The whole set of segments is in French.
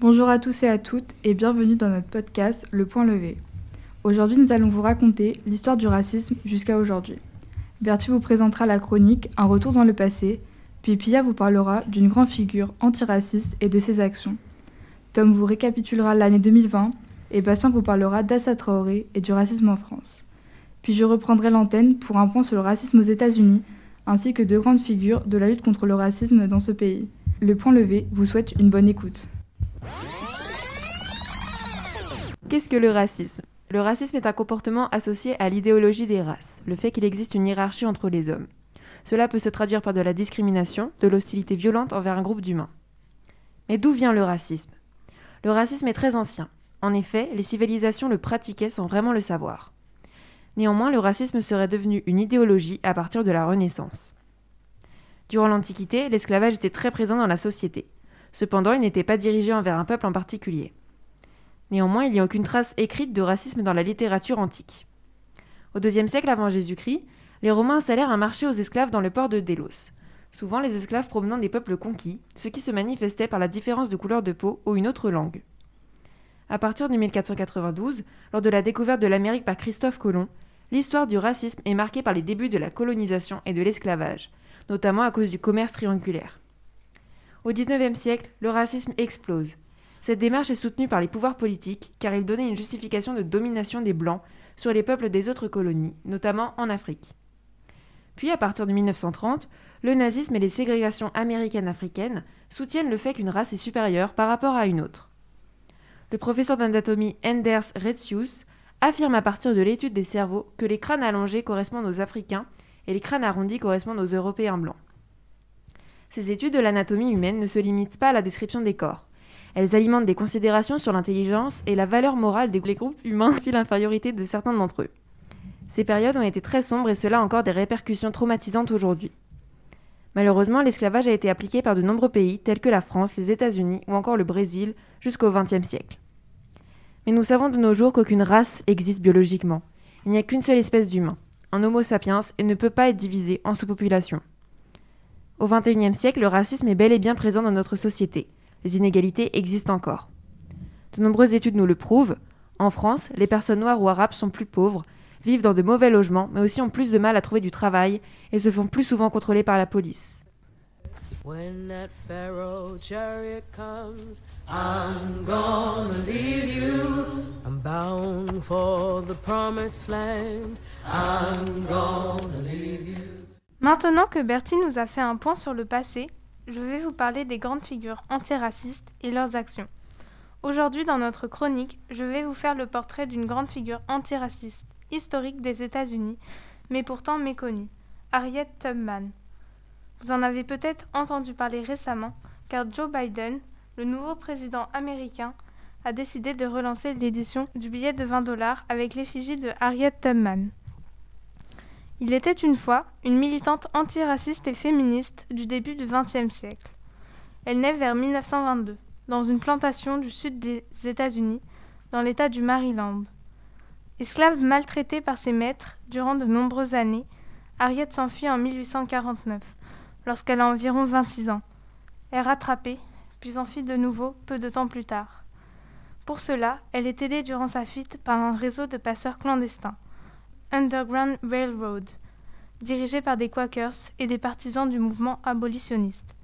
Bonjour à tous et à toutes et bienvenue dans notre podcast Le Point Levé. Aujourd'hui, nous allons vous raconter l'histoire du racisme jusqu'à aujourd'hui. Bertu vous présentera la chronique Un retour dans le passé, puis Pia vous parlera d'une grande figure antiraciste et de ses actions. Tom vous récapitulera l'année 2020 et Bastien vous parlera d'Assa Traoré et du racisme en France. Puis je reprendrai l'antenne pour un point sur le racisme aux États-Unis ainsi que de grandes figures de la lutte contre le racisme dans ce pays. Le Point Levé vous souhaite une bonne écoute. Qu'est-ce que le racisme? Le racisme est un comportement associé à l'idéologie des races, le fait qu'il existe une hiérarchie entre les hommes. Cela peut se traduire par de la discrimination, de l'hostilité violente envers un groupe d'humains. Mais d'où vient le racisme? Le racisme est très ancien. En effet, les civilisations le pratiquaient sans vraiment le savoir. Néanmoins, le racisme serait devenu une idéologie à partir de la Renaissance. Durant l'Antiquité, l'esclavage était très présent dans la société. Cependant, il n'était pas dirigé envers un peuple en particulier. Néanmoins, il n'y a aucune trace écrite de racisme dans la littérature antique. Au IIe siècle avant Jésus-Christ, les Romains installèrent un marché aux esclaves dans le port de Délos. Souvent les esclaves provenant des peuples conquis, ce qui se manifestait par la différence de couleur de peau ou une autre langue. À partir de 1492, lors de la découverte de l'Amérique par Christophe Colomb, l'histoire du racisme est marquée par les débuts de la colonisation et de l'esclavage, notamment à cause du commerce triangulaire. Au XIXe siècle, le racisme explose. Cette démarche est soutenue par les pouvoirs politiques car il donnait une justification de domination des Blancs sur les peuples des autres colonies, notamment en Afrique. Puis, à partir de 1930, le nazisme et les ségrégations américaines-africaines soutiennent le fait qu'une race est supérieure par rapport à une autre. Le professeur d'anatomie Enders Retzius affirme à partir de l'étude des cerveaux que les crânes allongés correspondent aux Africains et les crânes arrondis correspondent aux Européens blancs. Ces études de l'anatomie humaine ne se limitent pas à la description des corps. Elles alimentent des considérations sur l'intelligence et la valeur morale des groupes humains ainsi l'infériorité de certains d'entre eux. Ces périodes ont été très sombres et cela a encore des répercussions traumatisantes aujourd'hui. Malheureusement, l'esclavage a été appliqué par de nombreux pays tels que la France, les États-Unis ou encore le Brésil jusqu'au XXe siècle. Mais nous savons de nos jours qu'aucune race existe biologiquement. Il n'y a qu'une seule espèce d'humain, un Homo sapiens, et ne peut pas être divisé en sous-populations. Au XXIe siècle, le racisme est bel et bien présent dans notre société. Les inégalités existent encore. De nombreuses études nous le prouvent. En France, les personnes noires ou arabes sont plus pauvres, vivent dans de mauvais logements, mais aussi ont plus de mal à trouver du travail et se font plus souvent contrôler par la police. When that Pharaoh chariot comes, I'm gonna leave you. I'm bound for the promised land. I'm gonna leave you. Maintenant que Bertie nous a fait un point sur le passé, je vais vous parler des grandes figures antiracistes et leurs actions. Aujourd'hui, dans notre chronique, je vais vous faire le portrait d'une grande figure antiraciste historique des États-Unis, mais pourtant méconnue, Harriet Tubman. Vous en avez peut-être entendu parler récemment, car Joe Biden, le nouveau président américain, a décidé de relancer l'édition du billet de 20 dollars avec l'effigie de Harriet Tubman. Il était une fois une militante antiraciste et féministe du début du XXe siècle. Elle naît vers 1922, dans une plantation du sud des États-Unis, dans l'État du Maryland. Esclave maltraitée par ses maîtres durant de nombreuses années, Harriet s'enfuit en 1849, lorsqu'elle a environ 26 ans. Est rattrapée, puis s'enfuit de nouveau peu de temps plus tard. Pour cela, elle est aidée durant sa fuite par un réseau de passeurs clandestins, Underground Railroad, dirigé par des Quakers et des partisans du mouvement abolitionniste.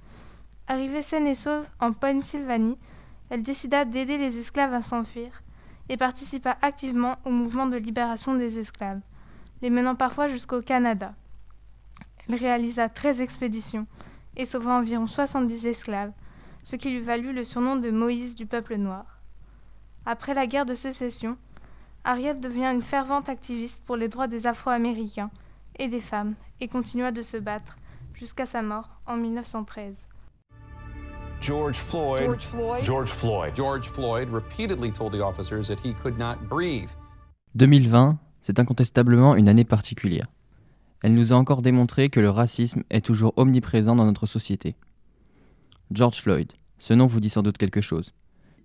Arrivée saine et sauve en Pennsylvanie, elle décida d'aider les esclaves à s'enfuir et participa activement au mouvement de libération des esclaves, les menant parfois jusqu'au Canada. Elle réalisa 13 expéditions et sauva environ 70 esclaves, ce qui lui valut le surnom de Moïse du peuple noir. Après la guerre de sécession, Harriet devient une fervente activiste pour les droits des Afro-Américains et des femmes et continua de se battre jusqu'à sa mort en 1913. George Floyd. George Floyd. George Floyd. George Floyd repeatedly told the officers that he could not breathe. 2020, c'est incontestablement une année particulière. Elle nous a encore démontré que le racisme est toujours omniprésent dans notre société. George Floyd, Ce nom vous dit sans doute quelque chose.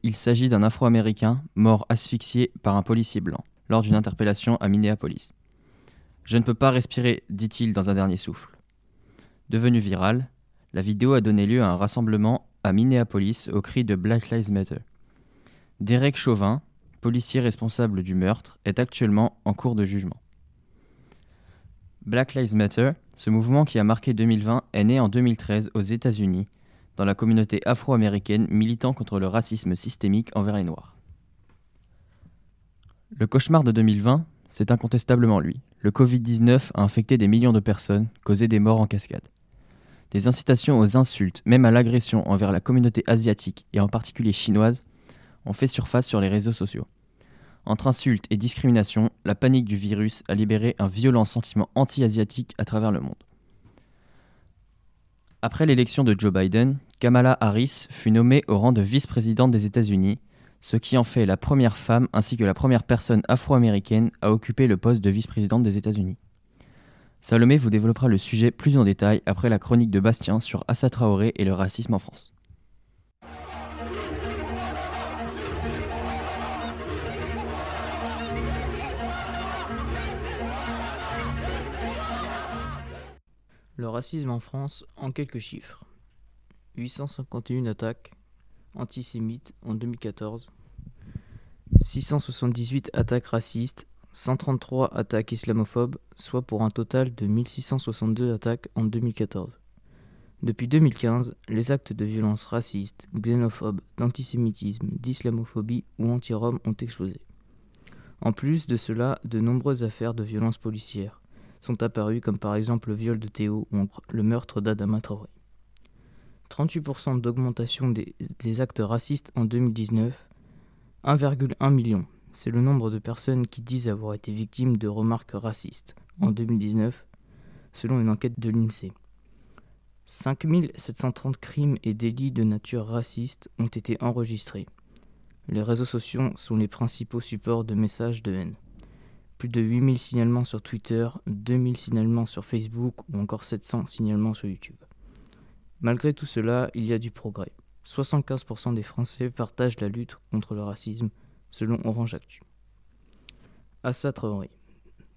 Il s'agit d'un Afro-Américain mort asphyxié par un policier blanc lors d'une interpellation à Minneapolis. Je ne peux pas respirer, dit-il dans un dernier souffle. Devenue virale, la vidéo a donné lieu à un rassemblement à Minneapolis au cri de Black Lives Matter. Derek Chauvin, policier responsable du meurtre, est actuellement en cours de jugement. Black Lives Matter, ce mouvement qui a marqué 2020, est né en 2013 aux États-Unis, dans la communauté afro-américaine militant contre le racisme systémique envers les Noirs. Le cauchemar de 2020, c'est incontestablement lui. Le Covid-19 a infecté des millions de personnes, causé des morts en cascade. Des incitations aux insultes, même à l'agression envers la communauté asiatique et en particulier chinoise, ont fait surface sur les réseaux sociaux. Entre insultes et discrimination, la panique du virus a libéré un violent sentiment anti-asiatique à travers le monde. Après l'élection de Joe Biden, Kamala Harris fut nommée au rang de vice-présidente des États-Unis, ce qui en fait la première femme ainsi que la première personne afro-américaine à occuper le poste de vice-présidente des États-Unis. Salomé vous développera le sujet plus en détail après la chronique de Bastien sur Assa Traoré et le racisme en France. Le racisme en France en quelques chiffres. 851 attaques antisémites en 2014, 678 attaques racistes, 133 attaques islamophobes, soit pour un total de 1662 attaques en 2014. Depuis 2015, les actes de violence racistes, xénophobes, d'antisémitisme, d'islamophobie ou anti-roms ont explosé. En plus de cela, de nombreuses affaires de violence policière, sont apparus, comme par exemple le viol de Théo ou le meurtre d'Adama Traoré. 38% d'augmentation des, actes racistes en 2019, 1,1 million. C'est le nombre de personnes qui disent avoir été victimes de remarques racistes en 2019, selon une enquête de l'INSEE. 5730 crimes et délits de nature raciste ont été enregistrés. Les réseaux sociaux sont les principaux supports de messages de haine plus de 8000 signalements sur Twitter, 2000 signalements sur Facebook ou encore 700 signalements sur YouTube. Malgré tout cela, il y a du progrès. 75% des Français partagent la lutte contre le racisme, selon Orange Actu. Assa Traoré.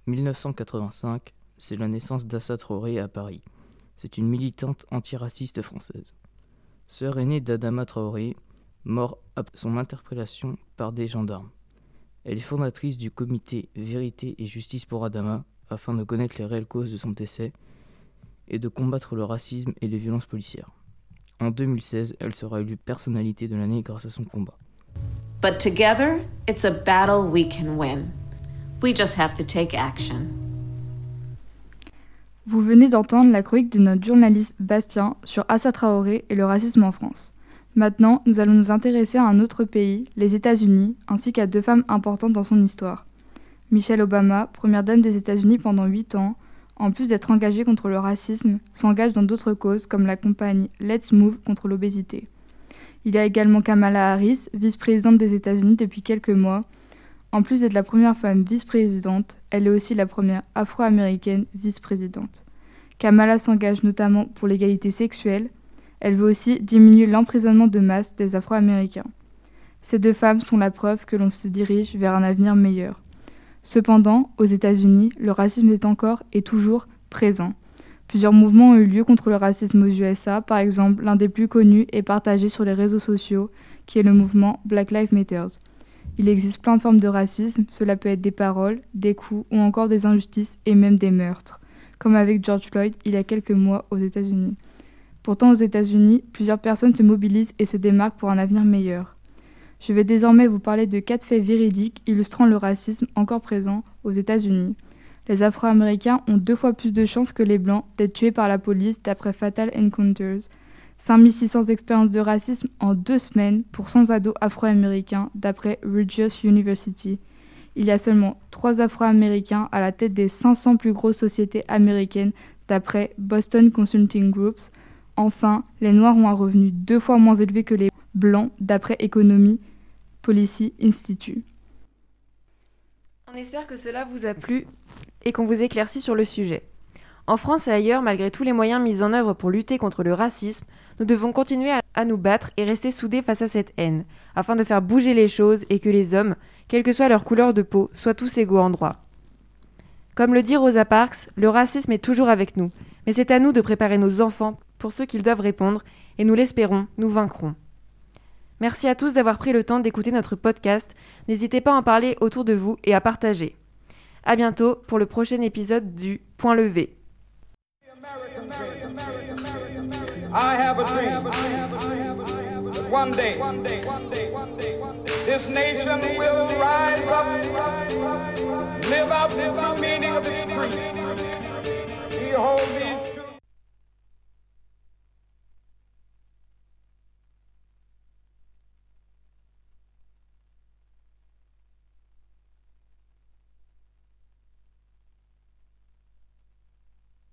1985, c'est la naissance d'Assa Traoré à Paris. C'est une militante antiraciste française. Sœur aînée d'Adama Traoré, mort à son interpellation par des gendarmes. Elle est fondatrice du comité Vérité et Justice pour Adama afin de connaître les réelles causes de son décès et de combattre le racisme et les violences policières. En 2016, elle sera élue personnalité de l'année grâce à son combat. But together, it's a battle we can win. We just have to take action. Vous venez d'entendre la chronique de notre journaliste Bastien sur Assa Traoré et le racisme en France. Maintenant, nous allons nous intéresser à un autre pays, les États-Unis, ainsi qu'à deux femmes importantes dans son histoire. Michelle Obama, première dame des États-Unis pendant huit ans, en plus d'être engagée contre le racisme, s'engage dans d'autres causes comme la campagne Let's Move contre l'obésité. Il y a également Kamala Harris, vice-présidente des États-Unis depuis quelques mois. En plus d'être la première femme vice-présidente, elle est aussi la première afro-américaine vice-présidente. Kamala s'engage notamment pour l'égalité sexuelle, elle veut aussi diminuer l'emprisonnement de masse des Afro-Américains. Ces deux femmes sont la preuve que l'on se dirige vers un avenir meilleur. Cependant, aux États-Unis, le racisme est encore et toujours présent. Plusieurs mouvements ont eu lieu contre le racisme aux USA, par exemple l'un des plus connus et partagés sur les réseaux sociaux, qui est le mouvement Black Lives Matter. Il existe plein de formes de racisme, cela peut être des paroles, des coups ou encore des injustices et même des meurtres, comme avec George Floyd il y a quelques mois aux États-Unis. Pourtant, aux États-Unis, plusieurs personnes se mobilisent et se démarquent pour un avenir meilleur. Je vais désormais vous parler de quatre faits véridiques illustrant le racisme encore présent aux États-Unis. Les Afro-Américains ont deux fois plus de chances que les Blancs d'être tués par la police d'après Fatal Encounters. 5600 expériences de racisme en deux semaines pour 100 ados afro-américains d'après Regius University. Il y a seulement trois Afro-Américains à la tête des 500 plus grosses sociétés américaines d'après Boston Consulting Groups, Enfin, les Noirs ont un revenu deux fois moins élevé que les Blancs, d'après Economy Policy Institute. On espère que cela vous a plu et qu'on vous éclaircit sur le sujet. En France et ailleurs, malgré tous les moyens mis en œuvre pour lutter contre le racisme, nous devons continuer à nous battre et rester soudés face à cette haine, afin de faire bouger les choses et que les hommes, quelle que soit leur couleur de peau, soient tous égaux en droit. Comme le dit Rosa Parks, le racisme est toujours avec nous, mais c'est à nous de préparer nos enfants pour ce qu'ils doivent répondre, et nous l'espérons, nous vaincrons. Merci à tous d'avoir pris le temps d'écouter notre podcast. N'hésitez pas à en parler autour de vous et à partager. À bientôt pour le prochain épisode du Point levé. I have a dream. that One day, this nation will rise